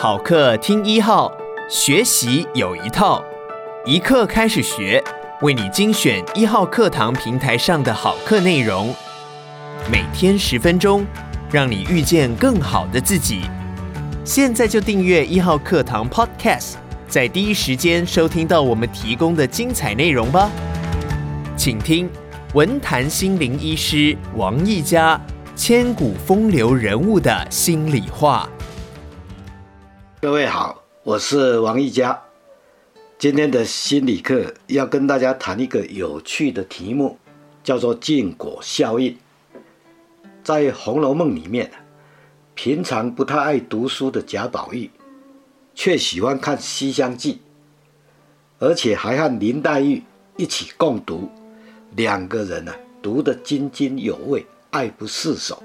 好课听一号，学习有一套，一课开始学，为你精选一号课堂平台上的好课内容，每天十分钟，让你遇见更好的自己。现在就订阅一号课堂 Podcast，在第一时间收听到我们提供的精彩内容吧。请听文坛心灵医师王奕嘉。千古风流人物的心里话。各位好，我是王一嘉。今天的心理课要跟大家谈一个有趣的题目，叫做禁果效应。在《红楼梦》里面，平常不太爱读书的贾宝玉，却喜欢看《西厢记》，而且还和林黛玉一起共读，两个人呢、读得津津有味。爱不释手，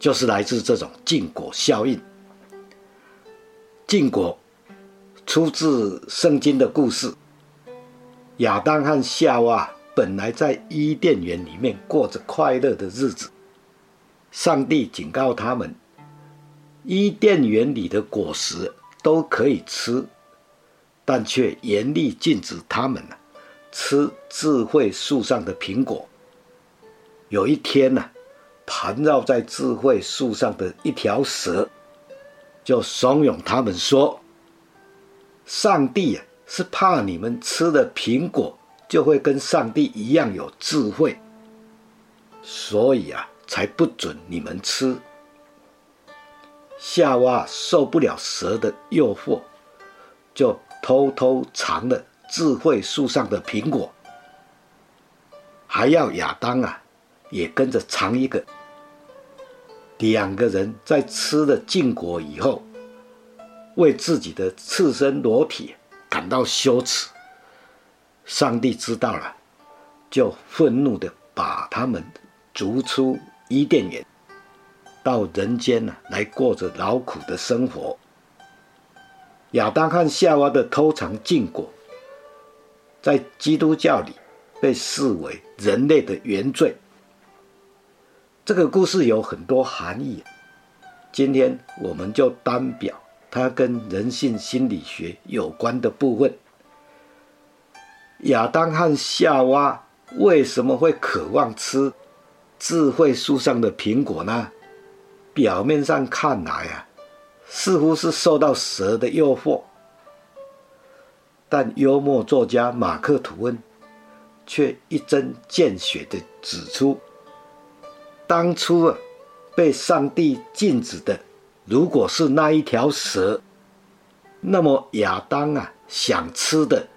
就是来自这种禁果效应。禁果出自圣经的故事。亚当和夏娃本来在伊甸园里面过着快乐的日子，上帝警告他们，伊甸园里的果实都可以吃，但却严厉禁止他们吃智慧树上的苹果。有一天呢、盘绕在智慧树上的一条蛇，就怂恿他们说：“上帝啊，是怕你们吃了苹果就会跟上帝一样有智慧，所以啊，才不准你们吃。”夏娃受不了蛇的诱惑，就偷偷尝了智慧树上的苹果，还要亚当啊。也跟着尝一个。两个人在吃了禁果以后，为自己的赤身裸体感到羞耻。上帝知道了，就愤怒地把他们逐出伊甸园，到人间呢来过着劳苦的生活。亚当和夏娃的偷尝禁果，在基督教里被视为人类的原罪。这个故事有很多含义，今天我们就单表它跟人性心理学有关的部分。亚当和夏娃为什么会渴望吃智慧树上的苹果呢？表面上看来啊，似乎是受到蛇的诱惑，但幽默作家马克吐温却一针见血地指出。当初啊，被上帝禁止的，如果是那一条蛇，那么亚当啊想吃的，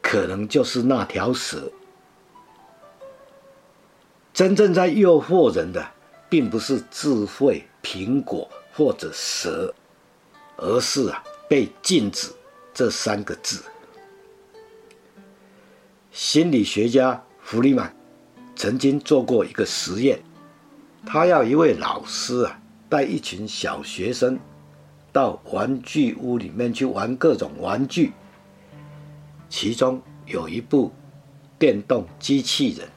可能就是那条蛇。真正在诱惑人的，并不是智慧、苹果或者蛇，而是啊被禁止这三个字。心理学家弗里曼曾经做过一个实验。他要一位老师啊，带一群小学生到玩具屋里面去玩各种玩具。其中有一部电动机器人，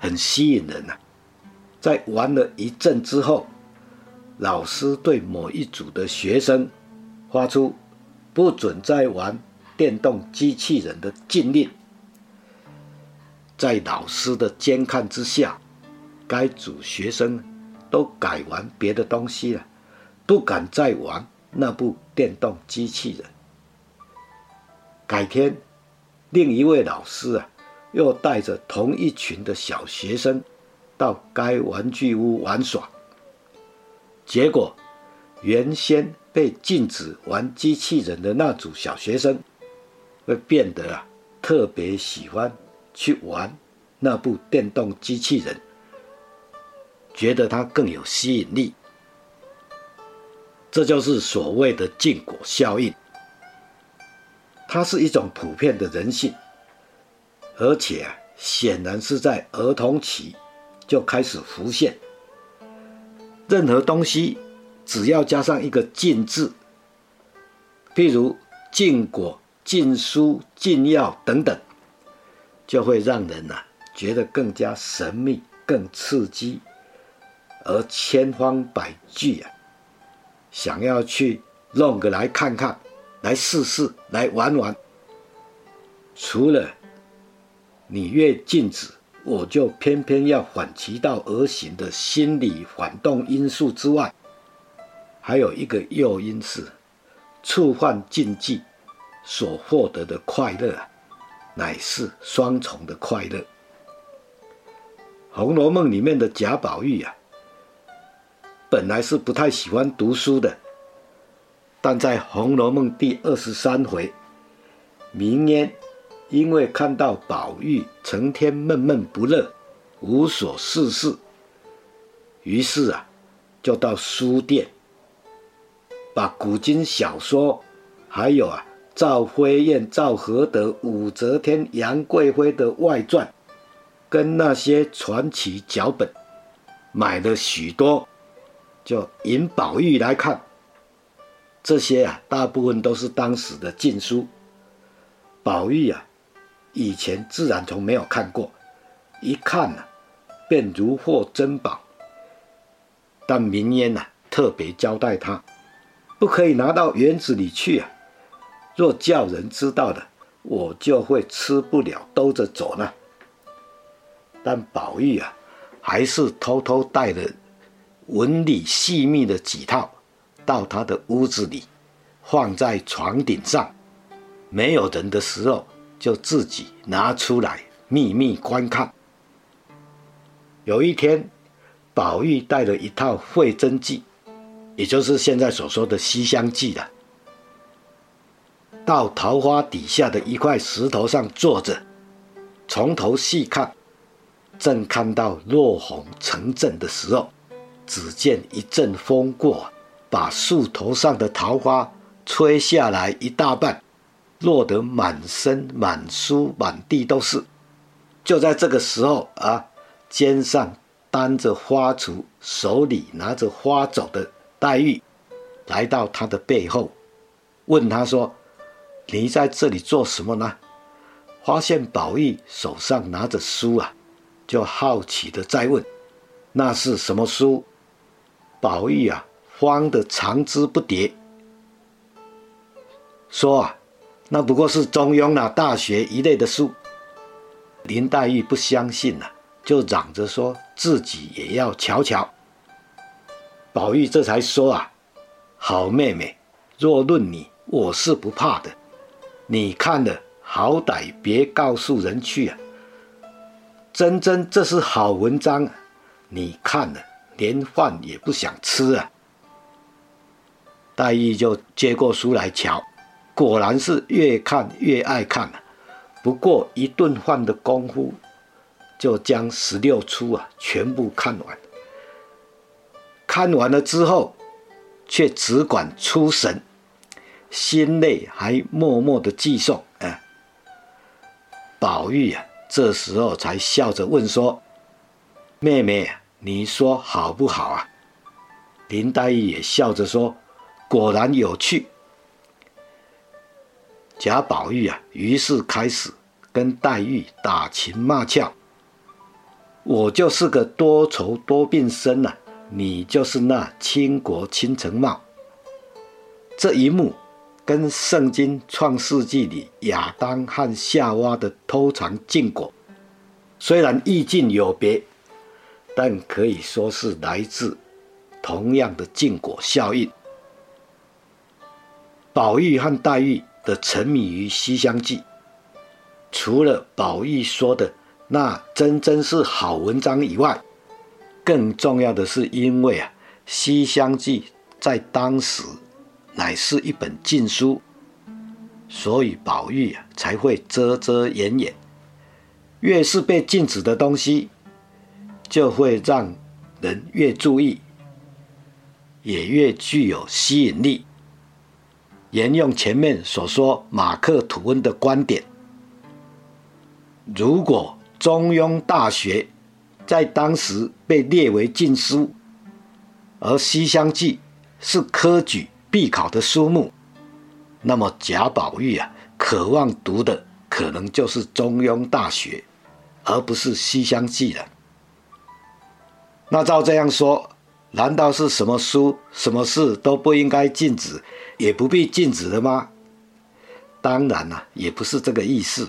很吸引人呐、啊。在玩了一阵之后，老师对某一组的学生发出不准再玩电动机器人的禁令。在老师的监看之下。该组学生都改玩别的东西了，不敢再玩那部电动机器人。改天，另一位老师啊，又带着同一群的小学生到该玩具屋玩耍。结果，原先被禁止玩机器人的那组小学生，会变得啊特别喜欢去玩那部电动机器人。觉得它更有吸引力，这就是所谓的禁果效应。它是一种普遍的人性，而且显然是在儿童期就开始浮现。任何东西只要加上一个“禁”字，譬如禁果、禁书、禁药等等，就会让人呐觉得更加神秘、更刺激。而千方百计啊，想要去弄个来看看，来试试，来玩玩。除了你越禁止，我就偏偏要反其道而行的心理反动因素之外，还有一个诱因是触犯禁忌所获得的快乐啊，乃是双重的快乐。《红楼梦》里面的贾宝玉啊，本来是不太喜欢读书的，但在《红楼梦》第二十三回，明烟。因为看到宝玉成天闷闷不乐，无所事事，于是啊，就到书店，把古今小说，还有啊赵飞燕、赵合德、武则天、杨贵妃的外传，跟那些传奇脚本，买了许多，就引宝玉来看。这些啊，大部分都是当时的禁书，宝玉啊。以前自然从没有看过，一看呢、便如获珍宝。但明烟呐、啊，特别交代他，不可以拿到园子里去啊。若叫人知道了，我就会吃不了兜着走呢。但宝玉啊，还是偷偷带了纹理细密的几套到他的屋子里，放在床顶上，没有人的时候。就自己拿出来秘密观看。有一天，宝玉带了一套《会真记》，也就是现在所说的《西厢记》了，到桃花底下的一块石头上坐着，从头细看，正看到落红成阵的时候，只见一阵风过，把树头上的桃花吹下来一大半。落得满身满书满地都是。就在这个时候啊，肩上担着花锄，手里拿着花帚的黛玉，来到他的背后，问他说：“你在这里做什么呢？”发现宝玉手上拿着书啊，就好奇的再问：“那是什么书？”宝玉啊，慌得长枝不迭，说啊。那不过是《中庸》啊，《大学》一类的书。林黛玉不相信啊，就嚷着说自己也要瞧瞧。宝玉这才说啊：“好妹妹，若论你，我是不怕的。你看了，好歹别告诉人去啊。真真这是好文章，你看了连饭也不想吃啊。”黛玉就接过书来瞧。果然是越看越爱看，不过一顿饭的功夫，就将十六出啊全部看完。看完了之后，却只管出神，心内还默默的记诵。哎，宝玉啊，这时候才笑着问说：“妹妹，你说好不好啊？”林黛玉也笑着说：“果然有趣。”贾宝玉啊，于是开始跟黛玉打情骂俏。我就是个多愁多病身呐、啊，你就是那倾国倾城貌。这一幕跟圣经创世纪里亚当和夏娃的偷尝禁果，虽然意境有别，但可以说是来自同样的禁果效应。宝玉和黛玉。的沉迷于《西厢记》，除了宝玉说的那真真是好文章以外，更重要的是因为啊，《西厢记》在当时乃是一本禁书，所以宝玉啊才会遮遮掩掩。越是被禁止的东西，就会让人越注意，也越具有吸引力。沿用前面所说马克吐温的观点，如果《中庸》《大学》在当时被列为禁书，而《西厢记》是科举必考的书目，那么贾宝玉啊，渴望读的可能就是《中庸》《大学》，而不是《西厢记》了。那照这样说，难道是什么书、什么事都不应该禁止，也不必禁止的吗？当然了、也不是这个意思。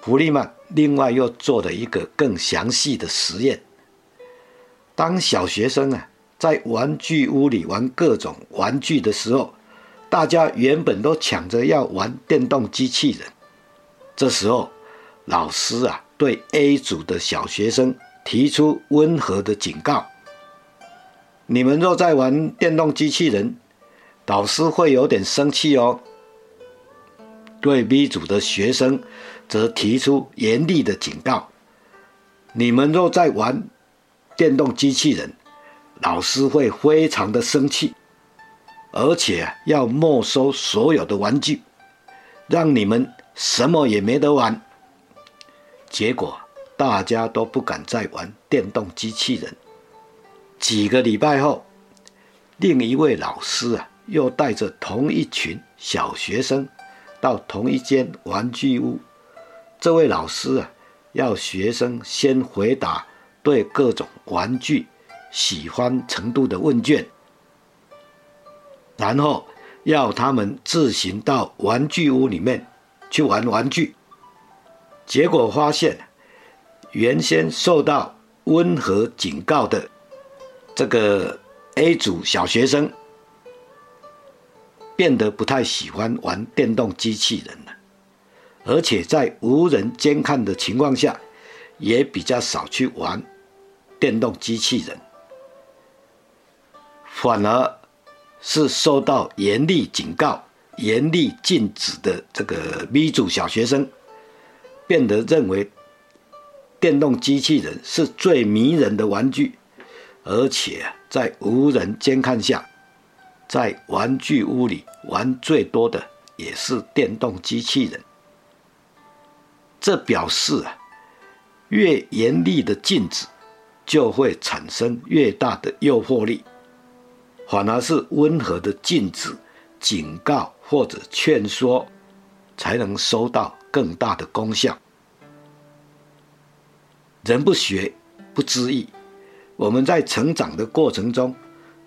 弗利曼另外又做了一个更详细的实验。当小学生啊在玩具屋里玩各种玩具的时候，大家原本都抢着要玩电动机器人。这时候，老师啊对 A 组的小学生提出温和的警告：你们若在玩电动机器人，老师会有点生气哦。对 B 组的学生则提出严厉的警告：你们若在玩电动机器人，老师会非常的生气，而且要没收所有的玩具，让你们什么也没得玩。结果大家都不敢再玩电动机器人。几个礼拜后，另一位老师啊，又带着同一群小学生到同一间玩具屋。这位老师啊，要学生先回答。对各种玩具喜欢程度的问卷，然后要他们自行到玩具屋里面去玩玩具。结果发现，原先受到温和警告的这个 A 组小学生，变得不太喜欢玩电动机器人了，而且在无人监看的情况下，也比较少去玩。电动机器人，反而是受到严厉警告、严厉禁止的这个 B 组小学生，变得认为电动机器人是最迷人的玩具，而且在无人监看下，在玩具屋里玩最多的也是电动机器人。这表示啊，越严厉的禁止。就会产生越大的诱惑力，反而是温和的禁止、警告或者劝说，才能收到更大的功效。人不学不知义，我们在成长的过程中，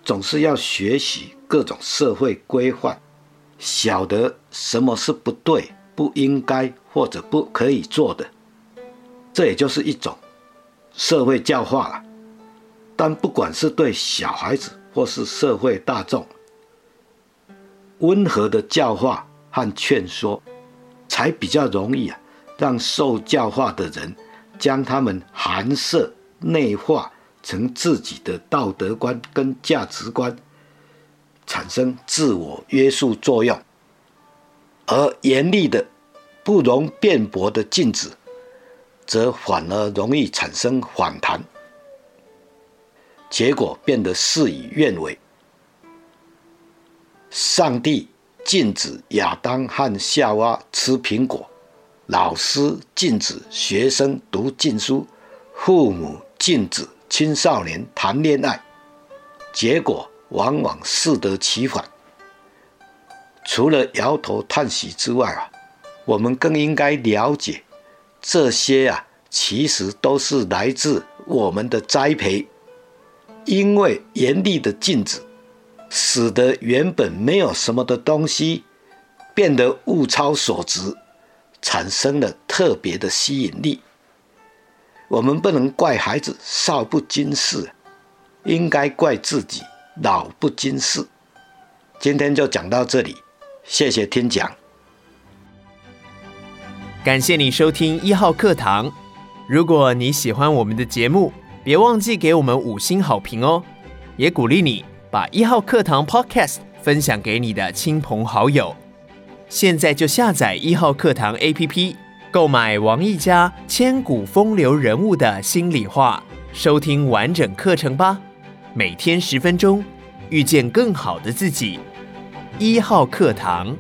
总是要学习各种社会规范，晓得什么是不对、不应该或者不可以做的，这也就是一种。社会教化了，但不管是对小孩子或是社会大众，温和的教化和劝说，才比较容易啊，让受教化的人将他们含摄内化成自己的道德观跟价值观，产生自我约束作用，而严厉的、不容辩驳的禁止。则反而容易产生反弹，结果变得事与愿违。上帝禁止亚当和夏娃吃苹果，老师禁止学生读禁书，父母禁止青少年谈恋爱，结果往往适得其反。除了摇头叹息之外啊，我们更应该了解。这些啊，其实都是来自我们的栽培，因为严厉的禁止，使得原本没有什么的东西变得物超所值，产生了特别的吸引力。我们不能怪孩子少不经事，应该怪自己老不经事。今天就讲到这里，谢谢听讲。感谢你收听一号课堂。如果你喜欢我们的节目，别忘记给我们五星好评哦。也鼓励你把一号课堂 Podcast 分享给你的亲朋好友。现在就下载一号课堂 APP，购买王毅家千古风流人物的心里话，收听完整课程吧。每天十分钟，遇见更好的自己。一号课堂。